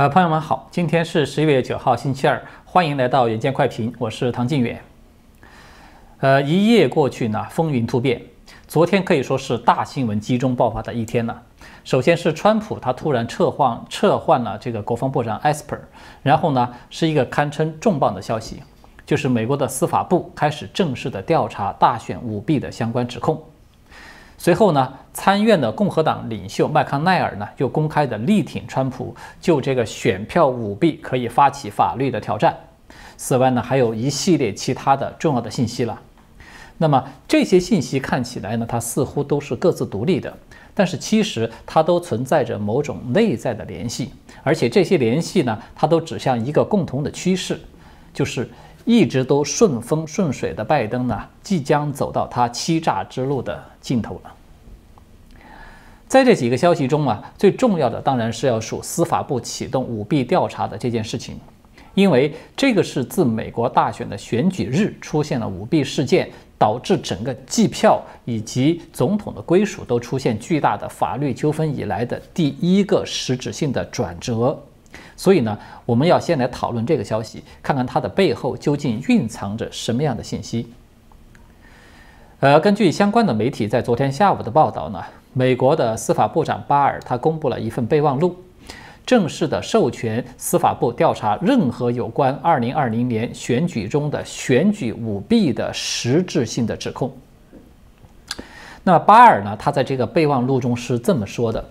呃，朋友们好，今天是十一月九号，星期二，欢迎来到远见快评，我是唐晋远。呃，一夜过去呢，风云突变，昨天可以说是大新闻集中爆发的一天呢。首先是川普，他突然撤换撤换了这个国防部长 Esper，然后呢，是一个堪称重磅的消息，就是美国的司法部开始正式的调查大选舞弊的相关指控。随后呢，参院的共和党领袖麦康奈尔呢又公开的力挺川普，就这个选票舞弊可以发起法律的挑战。此外呢，还有一系列其他的重要的信息了。那么这些信息看起来呢，它似乎都是各自独立的，但是其实它都存在着某种内在的联系，而且这些联系呢，它都指向一个共同的趋势，就是一直都顺风顺水的拜登呢，即将走到他欺诈之路的尽头了。在这几个消息中啊，最重要的当然是要数司法部启动舞弊调查的这件事情，因为这个是自美国大选的选举日出现了舞弊事件，导致整个计票以及总统的归属都出现巨大的法律纠纷以来的第一个实质性的转折。所以呢，我们要先来讨论这个消息，看看它的背后究竟蕴藏着什么样的信息。呃，根据相关的媒体在昨天下午的报道呢。美国的司法部长巴尔他公布了一份备忘录，正式的授权司法部调查任何有关2020年选举中的选举舞弊的实质性的指控。那巴尔呢？他在这个备忘录中是这么说的：“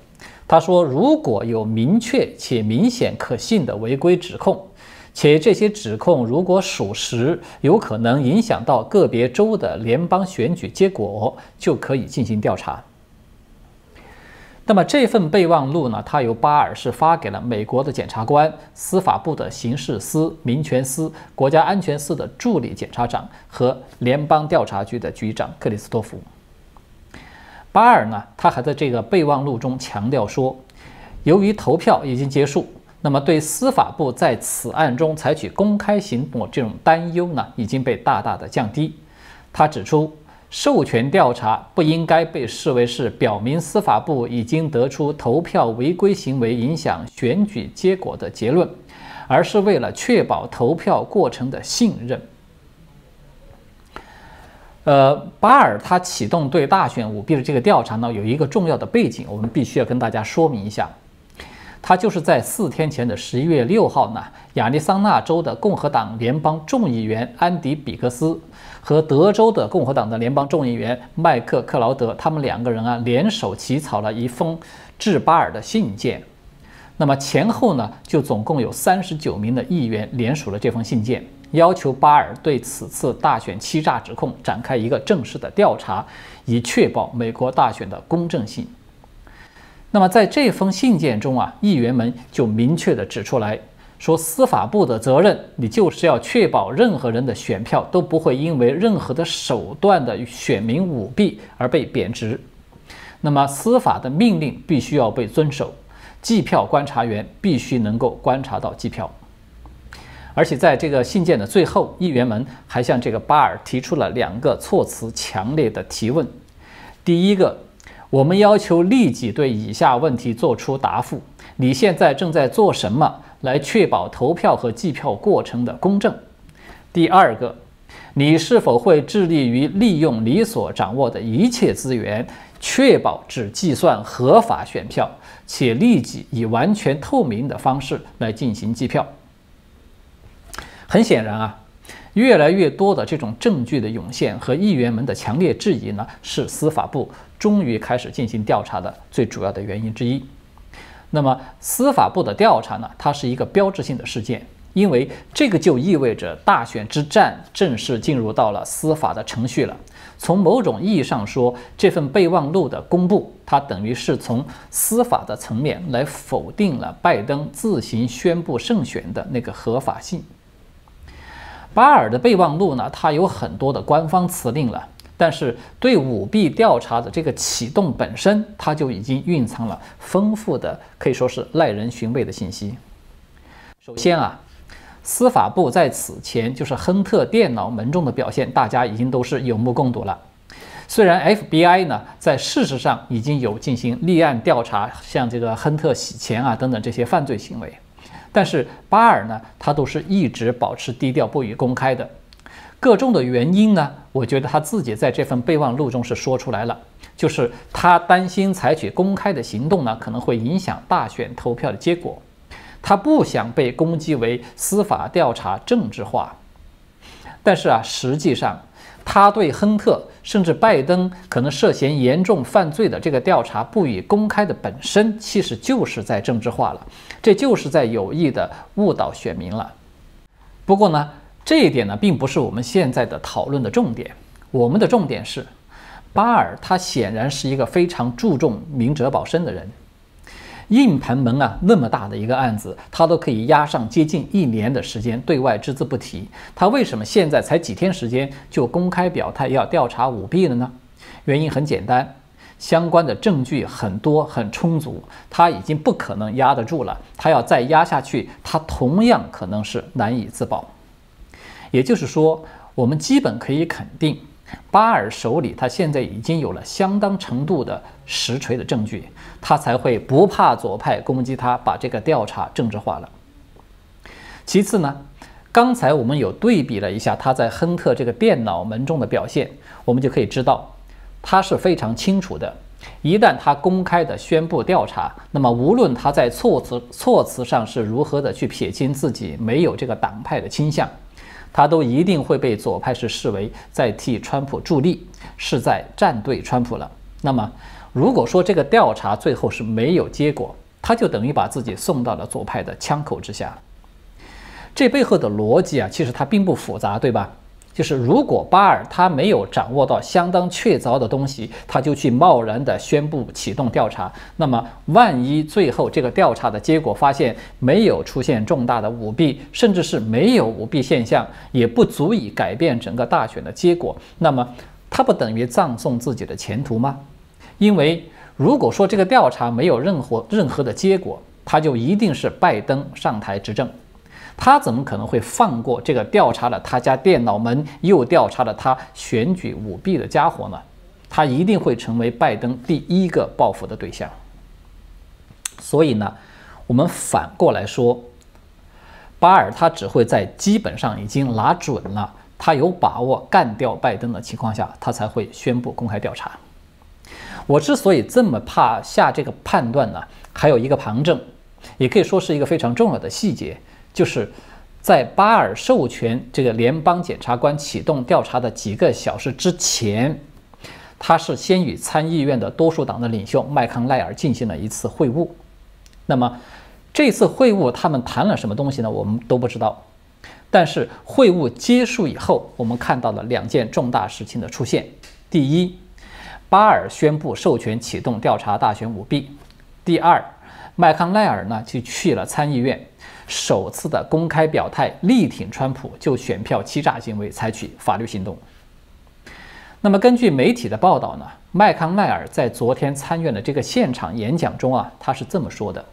他说，如果有明确且明显可信的违规指控，且这些指控如果属实，有可能影响到个别州的联邦选举结果，就可以进行调查。”那么这份备忘录呢？它由巴尔是发给了美国的检察官、司法部的刑事司、民权司、国家安全司的助理检察长和联邦调查局的局长克里斯托弗。巴尔呢，他还在这个备忘录中强调说，由于投票已经结束，那么对司法部在此案中采取公开行动这种担忧呢，已经被大大的降低。他指出。授权调查不应该被视为是表明司法部已经得出投票违规行为影响选举结果的结论，而是为了确保投票过程的信任。呃，巴尔他启动对大选舞弊的这个调查呢，有一个重要的背景，我们必须要跟大家说明一下。他就是在四天前的十一月六号呢，亚利桑那州的共和党联邦众议员安迪·比克斯和德州的共和党的联邦众议员麦克·克劳德，他们两个人啊联手起草了一封致巴尔的信件。那么前后呢，就总共有三十九名的议员联署了这封信件，要求巴尔对此次大选欺诈指控展开一个正式的调查，以确保美国大选的公正性。那么在这封信件中啊，议员们就明确地指出来说，司法部的责任，你就是要确保任何人的选票都不会因为任何的手段的选民舞弊而被贬值。那么司法的命令必须要被遵守，计票观察员必须能够观察到计票。而且在这个信件的最后，议员们还向这个巴尔提出了两个措辞强烈的提问。第一个。我们要求立即对以下问题作出答复：你现在正在做什么来确保投票和计票过程的公正？第二个，你是否会致力于利用你所掌握的一切资源，确保只计算合法选票，且立即以完全透明的方式来进行计票？很显然啊。越来越多的这种证据的涌现和议员们的强烈质疑呢，是司法部终于开始进行调查的最主要的原因之一。那么，司法部的调查呢，它是一个标志性的事件，因为这个就意味着大选之战正式进入到了司法的程序了。从某种意义上说，这份备忘录的公布，它等于是从司法的层面来否定了拜登自行宣布胜选的那个合法性。巴尔的备忘录呢，它有很多的官方辞令了，但是对舞弊调查的这个启动本身，它就已经蕴藏了丰富的，可以说是耐人寻味的信息。首先啊，司法部在此前就是亨特电脑门中的表现，大家已经都是有目共睹了。虽然 FBI 呢在事实上已经有进行立案调查，像这个亨特洗钱啊等等这些犯罪行为。但是巴尔呢，他都是一直保持低调不予公开的。各中的原因呢，我觉得他自己在这份备忘录中是说出来了，就是他担心采取公开的行动呢，可能会影响大选投票的结果，他不想被攻击为司法调查政治化。但是啊，实际上他对亨特甚至拜登可能涉嫌严重犯罪的这个调查不予公开的本身，其实就是在政治化了，这就是在有意的误导选民了。不过呢。这一点呢，并不是我们现在的讨论的重点。我们的重点是，巴尔他显然是一个非常注重明哲保身的人。硬盘门啊，那么大的一个案子，他都可以压上接近一年的时间，对外只字不提。他为什么现在才几天时间就公开表态要调查舞弊了呢？原因很简单，相关的证据很多很充足，他已经不可能压得住了。他要再压下去，他同样可能是难以自保。也就是说，我们基本可以肯定，巴尔手里他现在已经有了相当程度的实锤的证据，他才会不怕左派攻击他，把这个调查政治化了。其次呢，刚才我们有对比了一下他在亨特这个电脑门中的表现，我们就可以知道，他是非常清楚的，一旦他公开的宣布调查，那么无论他在措辞措辞上是如何的去撇清自己没有这个党派的倾向。他都一定会被左派是视为在替川普助力，是在站队川普了。那么，如果说这个调查最后是没有结果，他就等于把自己送到了左派的枪口之下。这背后的逻辑啊，其实它并不复杂，对吧？就是如果巴尔他没有掌握到相当确凿的东西，他就去贸然的宣布启动调查，那么万一最后这个调查的结果发现没有出现重大的舞弊，甚至是没有舞弊现象，也不足以改变整个大选的结果，那么他不等于葬送自己的前途吗？因为如果说这个调查没有任何任何的结果，他就一定是拜登上台执政。他怎么可能会放过这个调查了他家电脑门又调查了他选举舞弊的家伙呢？他一定会成为拜登第一个报复的对象。所以呢，我们反过来说，巴尔他只会在基本上已经拿准了，他有把握干掉拜登的情况下，他才会宣布公开调查。我之所以这么怕下这个判断呢，还有一个旁证，也可以说是一个非常重要的细节。就是在巴尔授权这个联邦检察官启动调查的几个小时之前，他是先与参议院的多数党的领袖麦康奈尔进行了一次会晤。那么这次会晤他们谈了什么东西呢？我们都不知道。但是会晤结束以后，我们看到了两件重大事情的出现：第一，巴尔宣布授权启动调查大选舞弊；第二，麦康奈尔呢就去了参议院。首次的公开表态力挺川普，就选票欺诈行为采取法律行动。那么根据媒体的报道呢，麦康奈尔在昨天参院的这个现场演讲中啊，他是这么说的：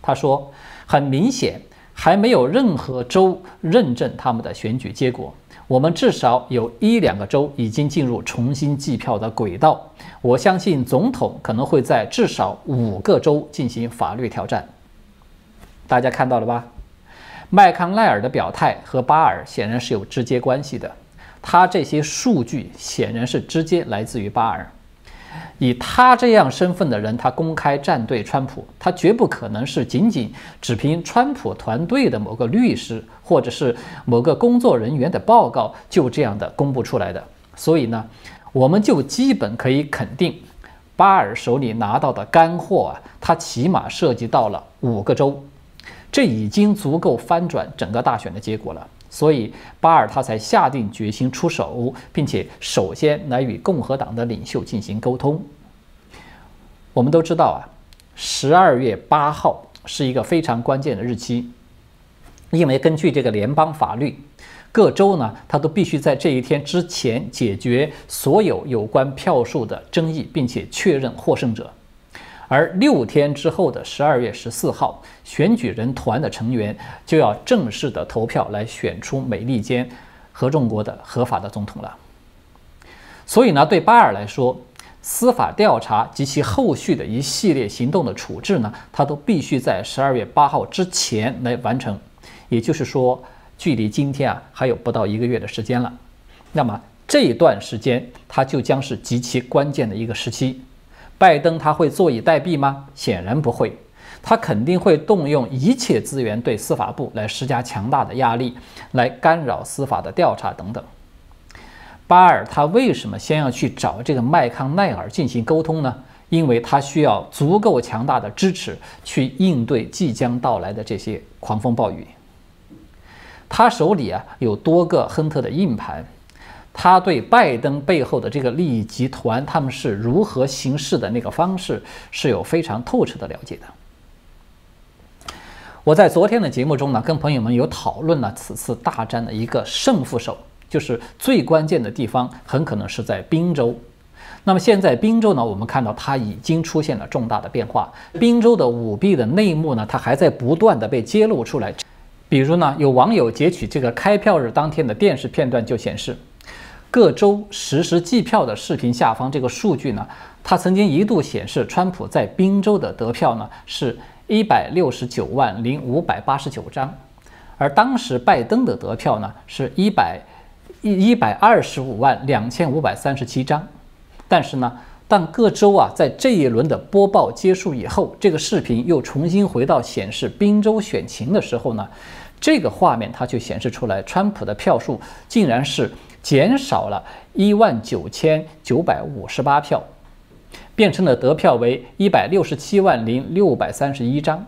他说，很明显还没有任何州认证他们的选举结果，我们至少有一两个州已经进入重新计票的轨道。我相信总统可能会在至少五个州进行法律挑战。大家看到了吧？麦康奈尔的表态和巴尔显然是有直接关系的。他这些数据显然是直接来自于巴尔。以他这样身份的人，他公开站队川普，他绝不可能是仅仅只凭川普团队的某个律师或者是某个工作人员的报告就这样的公布出来的。所以呢，我们就基本可以肯定，巴尔手里拿到的干货啊，他起码涉及到了五个州。这已经足够翻转整个大选的结果了，所以巴尔他才下定决心出手，并且首先来与共和党的领袖进行沟通。我们都知道啊，十二月八号是一个非常关键的日期，因为根据这个联邦法律，各州呢，他都必须在这一天之前解决所有有关票数的争议，并且确认获胜者。而六天之后的十二月十四号，选举人团的成员就要正式的投票来选出美利坚合众国的合法的总统了。所以呢，对巴尔来说，司法调查及其后续的一系列行动的处置呢，它都必须在十二月八号之前来完成。也就是说，距离今天啊还有不到一个月的时间了。那么这一段时间，它就将是极其关键的一个时期。拜登他会坐以待毙吗？显然不会，他肯定会动用一切资源对司法部来施加强大的压力，来干扰司法的调查等等。巴尔他为什么先要去找这个麦康奈尔进行沟通呢？因为他需要足够强大的支持去应对即将到来的这些狂风暴雨。他手里啊有多个亨特的硬盘，他对拜登背后的这个利益集团他们是如何行事的那个方式是有非常透彻的了解的。我在昨天的节目中呢，跟朋友们有讨论了此次大战的一个胜负手，就是最关键的地方很可能是在宾州。那么现在宾州呢，我们看到它已经出现了重大的变化，宾州的舞弊的内幕呢，它还在不断的被揭露出来。比如呢，有网友截取这个开票日当天的电视片段，就显示各州实时计票的视频下方这个数据呢，它曾经一度显示川普在宾州的得票呢是一百六十九万零五百八十九张，而当时拜登的得票呢是一百一一百二十五万两千五百三十七张，但是呢。但各州啊，在这一轮的播报结束以后，这个视频又重新回到显示宾州选情的时候呢，这个画面它就显示出来，川普的票数竟然是减少了一万九千九百五十八票，变成了得票为一百六十七万零六百三十一张。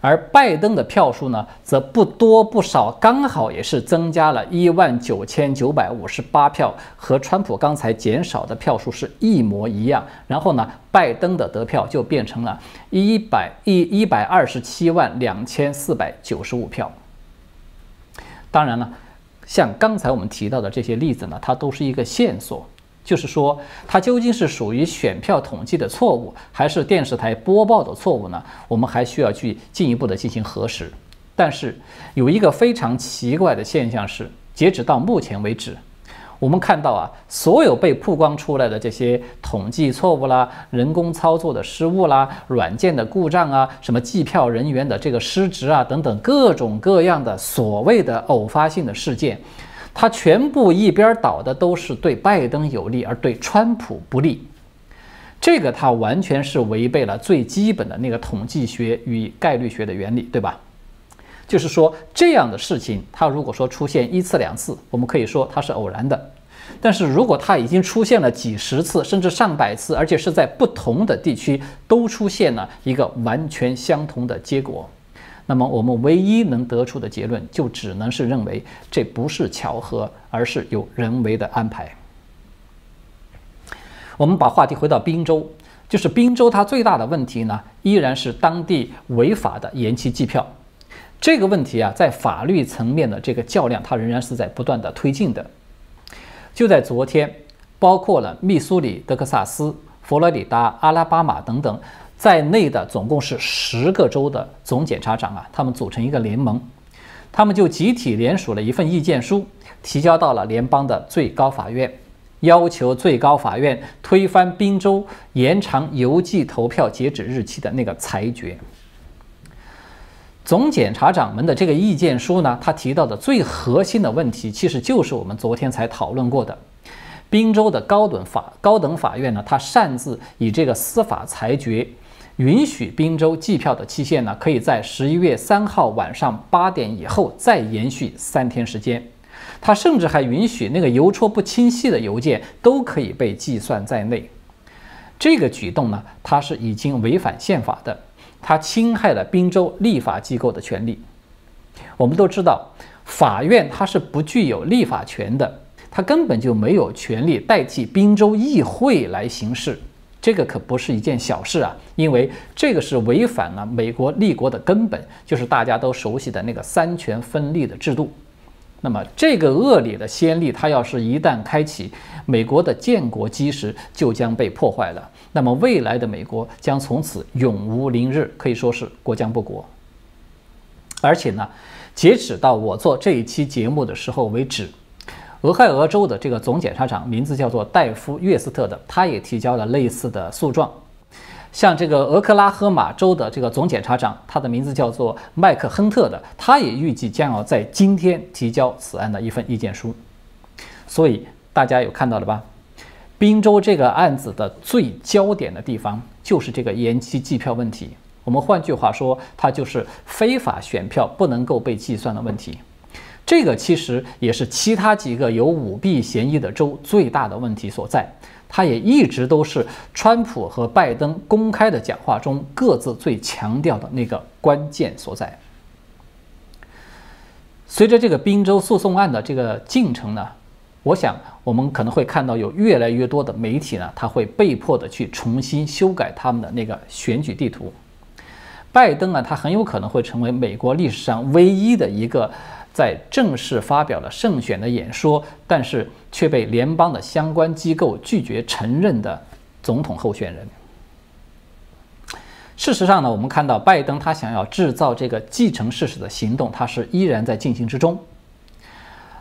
而拜登的票数呢，则不多不少，刚好也是增加了一万九千九百五十八票，和川普刚才减少的票数是一模一样。然后呢，拜登的得票就变成了一百一一百二十七万两千四百九十五票。当然了，像刚才我们提到的这些例子呢，它都是一个线索。就是说，它究竟是属于选票统计的错误，还是电视台播报的错误呢？我们还需要去进一步的进行核实。但是有一个非常奇怪的现象是，截止到目前为止，我们看到啊，所有被曝光出来的这些统计错误啦、人工操作的失误啦、软件的故障啊、什么计票人员的这个失职啊等等各种各样的所谓的偶发性的事件。它全部一边倒的都是对拜登有利，而对川普不利，这个它完全是违背了最基本的那个统计学与概率学的原理，对吧？就是说这样的事情，它如果说出现一次两次，我们可以说它是偶然的；但是如果它已经出现了几十次，甚至上百次，而且是在不同的地区都出现了一个完全相同的结果。那么我们唯一能得出的结论，就只能是认为这不是巧合，而是有人为的安排。我们把话题回到滨州，就是滨州它最大的问题呢，依然是当地违法的延期计票。这个问题啊，在法律层面的这个较量，它仍然是在不断的推进的。就在昨天，包括了密苏里、德克萨斯、佛罗里达、阿拉巴马等等。在内的总共是十个州的总检察长啊，他们组成一个联盟，他们就集体联署了一份意见书，提交到了联邦的最高法院，要求最高法院推翻宾州延长邮寄投票截止日期的那个裁决。总检察长们的这个意见书呢，他提到的最核心的问题，其实就是我们昨天才讨论过的。宾州的高等法高等法院呢，他擅自以这个司法裁决。允许宾州计票的期限呢，可以在十一月三号晚上八点以后再延续三天时间。他甚至还允许那个邮戳不清晰的邮件都可以被计算在内。这个举动呢，它是已经违反宪法的，他侵害了宾州立法机构的权利。我们都知道，法院它是不具有立法权的，它根本就没有权利代替宾州议会来行事。这个可不是一件小事啊，因为这个是违反了美国立国的根本，就是大家都熟悉的那个三权分立的制度。那么这个恶劣的先例，它要是一旦开启，美国的建国基石就将被破坏了。那么未来的美国将从此永无宁日，可以说是国将不国。而且呢，截止到我做这一期节目的时候为止，俄亥俄州的这个总检察长名字叫做戴夫·约斯特的，他也提交了类似的诉状。像这个俄克拉荷马州的这个总检察长，他的名字叫做麦克亨特的，他也预计将要在今天提交此案的一份意见书。所以大家有看到了吧？宾州这个案子的最焦点的地方就是这个延期计票问题。我们换句话说，它就是非法选票不能够被计算的问题。这个其实也是其他几个有舞弊嫌疑的州最大的问题所在。它也一直都是川普和拜登公开的讲话中各自最强调的那个关键所在。随着这个宾州诉讼案的这个进程呢，我想我们可能会看到有越来越多的媒体呢，他会被迫的去重新修改他们的那个选举地图。拜登啊，他很有可能会成为美国历史上唯一的一个。在正式发表了胜选的演说，但是却被联邦的相关机构拒绝承认的总统候选人。事实上呢，我们看到拜登他想要制造这个继承事实的行动，他是依然在进行之中。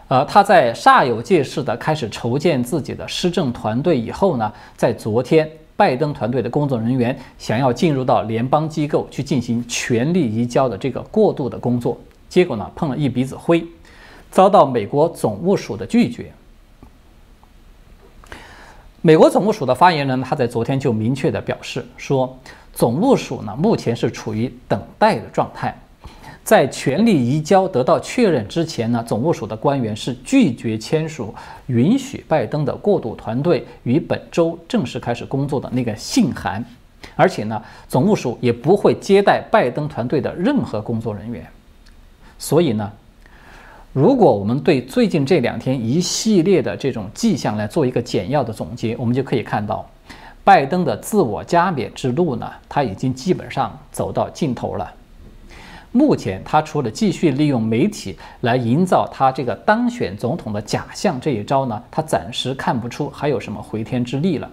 呃，他在煞有介事的开始筹建自己的施政团队以后呢，在昨天，拜登团队的工作人员想要进入到联邦机构去进行权力移交的这个过渡的工作。结果呢，碰了一鼻子灰，遭到美国总务署的拒绝。美国总务署的发言人他在昨天就明确的表示说，总务署呢目前是处于等待的状态，在权力移交得到确认之前呢，总务署的官员是拒绝签署允许拜登的过渡团队于本周正式开始工作的那个信函，而且呢，总务署也不会接待拜登团队的任何工作人员。所以呢，如果我们对最近这两天一系列的这种迹象来做一个简要的总结，我们就可以看到，拜登的自我加冕之路呢，他已经基本上走到尽头了。目前，他除了继续利用媒体来营造他这个当选总统的假象这一招呢，他暂时看不出还有什么回天之力了。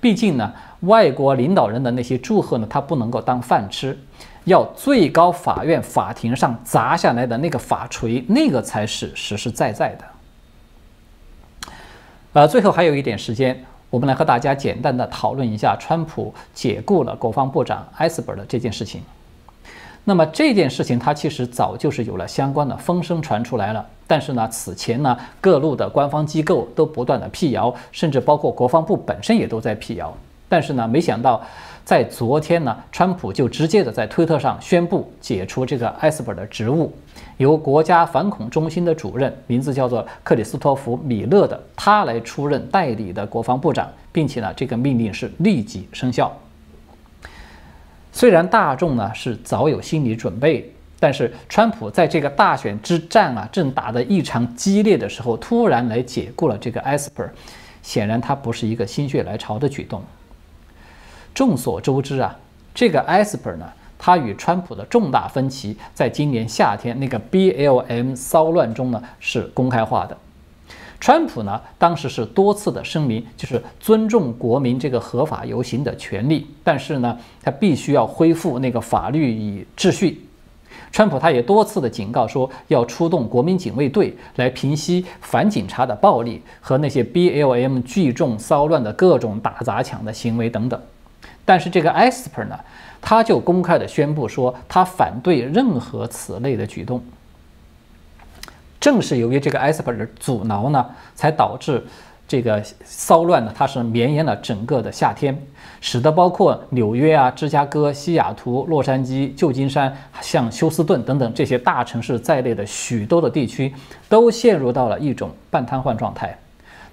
毕竟呢，外国领导人的那些祝贺呢，他不能够当饭吃。要最高法院法庭上砸下来的那个法锤，那个才是实实在在的。呃，最后还有一点时间，我们来和大家简单的讨论一下川普解雇了国防部长埃斯珀的这件事情。那么这件事情，它其实早就是有了相关的风声传出来了，但是呢，此前呢，各路的官方机构都不断的辟谣，甚至包括国防部本身也都在辟谣。但是呢，没想到。在昨天呢，川普就直接的在推特上宣布解除这个埃斯珀的职务，由国家反恐中心的主任，名字叫做克里斯托弗·米勒的他来出任代理的国防部长，并且呢，这个命令是立即生效。虽然大众呢是早有心理准备，但是川普在这个大选之战啊正打得异常激烈的时候，突然来解雇了这个埃斯珀，显然他不是一个心血来潮的举动。众所周知啊，这个埃斯珀呢，他与川普的重大分歧，在今年夏天那个 BLM 骚乱中呢是公开化的。川普呢当时是多次的声明，就是尊重国民这个合法游行的权利，但是呢他必须要恢复那个法律与秩序。川普他也多次的警告说，要出动国民警卫队来平息反警察的暴力和那些 BLM 聚众骚乱的各种打砸抢的行为等等。但是这个 Esper 呢，他就公开的宣布说，他反对任何此类的举动。正是由于这个 Esper 的阻挠呢，才导致这个骚乱呢，它是绵延了整个的夏天，使得包括纽约啊、芝加哥、西雅图、洛杉矶、旧金山、像休斯顿等等这些大城市在内的许多的地区，都陷入到了一种半瘫痪状态。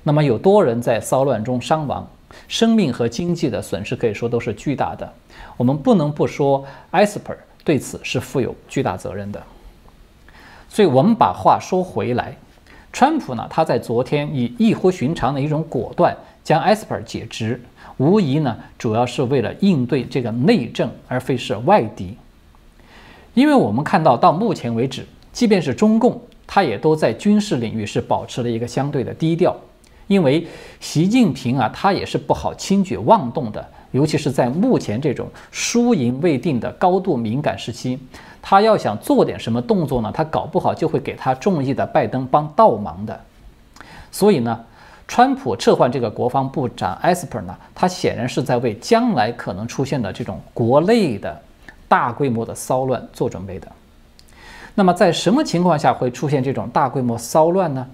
那么有多人在骚乱中伤亡。生命和经济的损失可以说都是巨大的，我们不能不说埃斯珀对此是负有巨大责任的。所以，我们把话说回来，川普呢，他在昨天以异乎寻常的一种果断将埃斯珀解职，无疑呢，主要是为了应对这个内政，而非是外敌。因为我们看到到目前为止，即便是中共，他也都在军事领域是保持了一个相对的低调。因为习近平啊，他也是不好轻举妄动的，尤其是在目前这种输赢未定的高度敏感时期，他要想做点什么动作呢，他搞不好就会给他中意的拜登帮倒忙的。所以呢，川普撤换这个国防部长 Esper 呢，他显然是在为将来可能出现的这种国内的大规模的骚乱做准备的。那么，在什么情况下会出现这种大规模骚乱呢？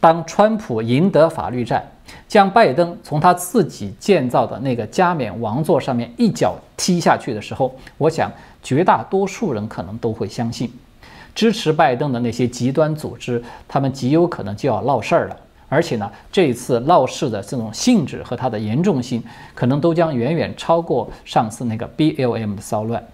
当川普赢得法律战，将拜登从他自己建造的那个加冕王座上面一脚踢下去的时候，我想绝大多数人可能都会相信，支持拜登的那些极端组织，他们极有可能就要闹事儿了。而且呢，这一次闹事的这种性质和它的严重性，可能都将远远超过上次那个 BLM 的骚乱。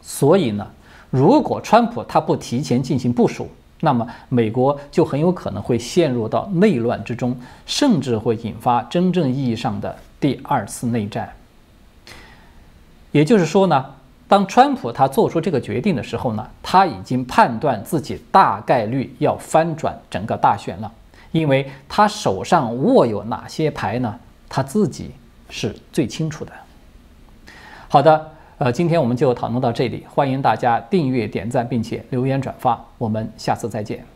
所以呢，如果川普他不提前进行部署，那么美国就很有可能会陷入到内乱之中，甚至会引发真正意义上的第二次内战。也就是说呢，当川普他做出这个决定的时候呢，他已经判断自己大概率要翻转整个大选了。因为他手上握有哪些牌呢？他自己是最清楚的。好的，呃，今天我们就讨论到这里，欢迎大家订阅、点赞，并且留言转发。我们下次再见。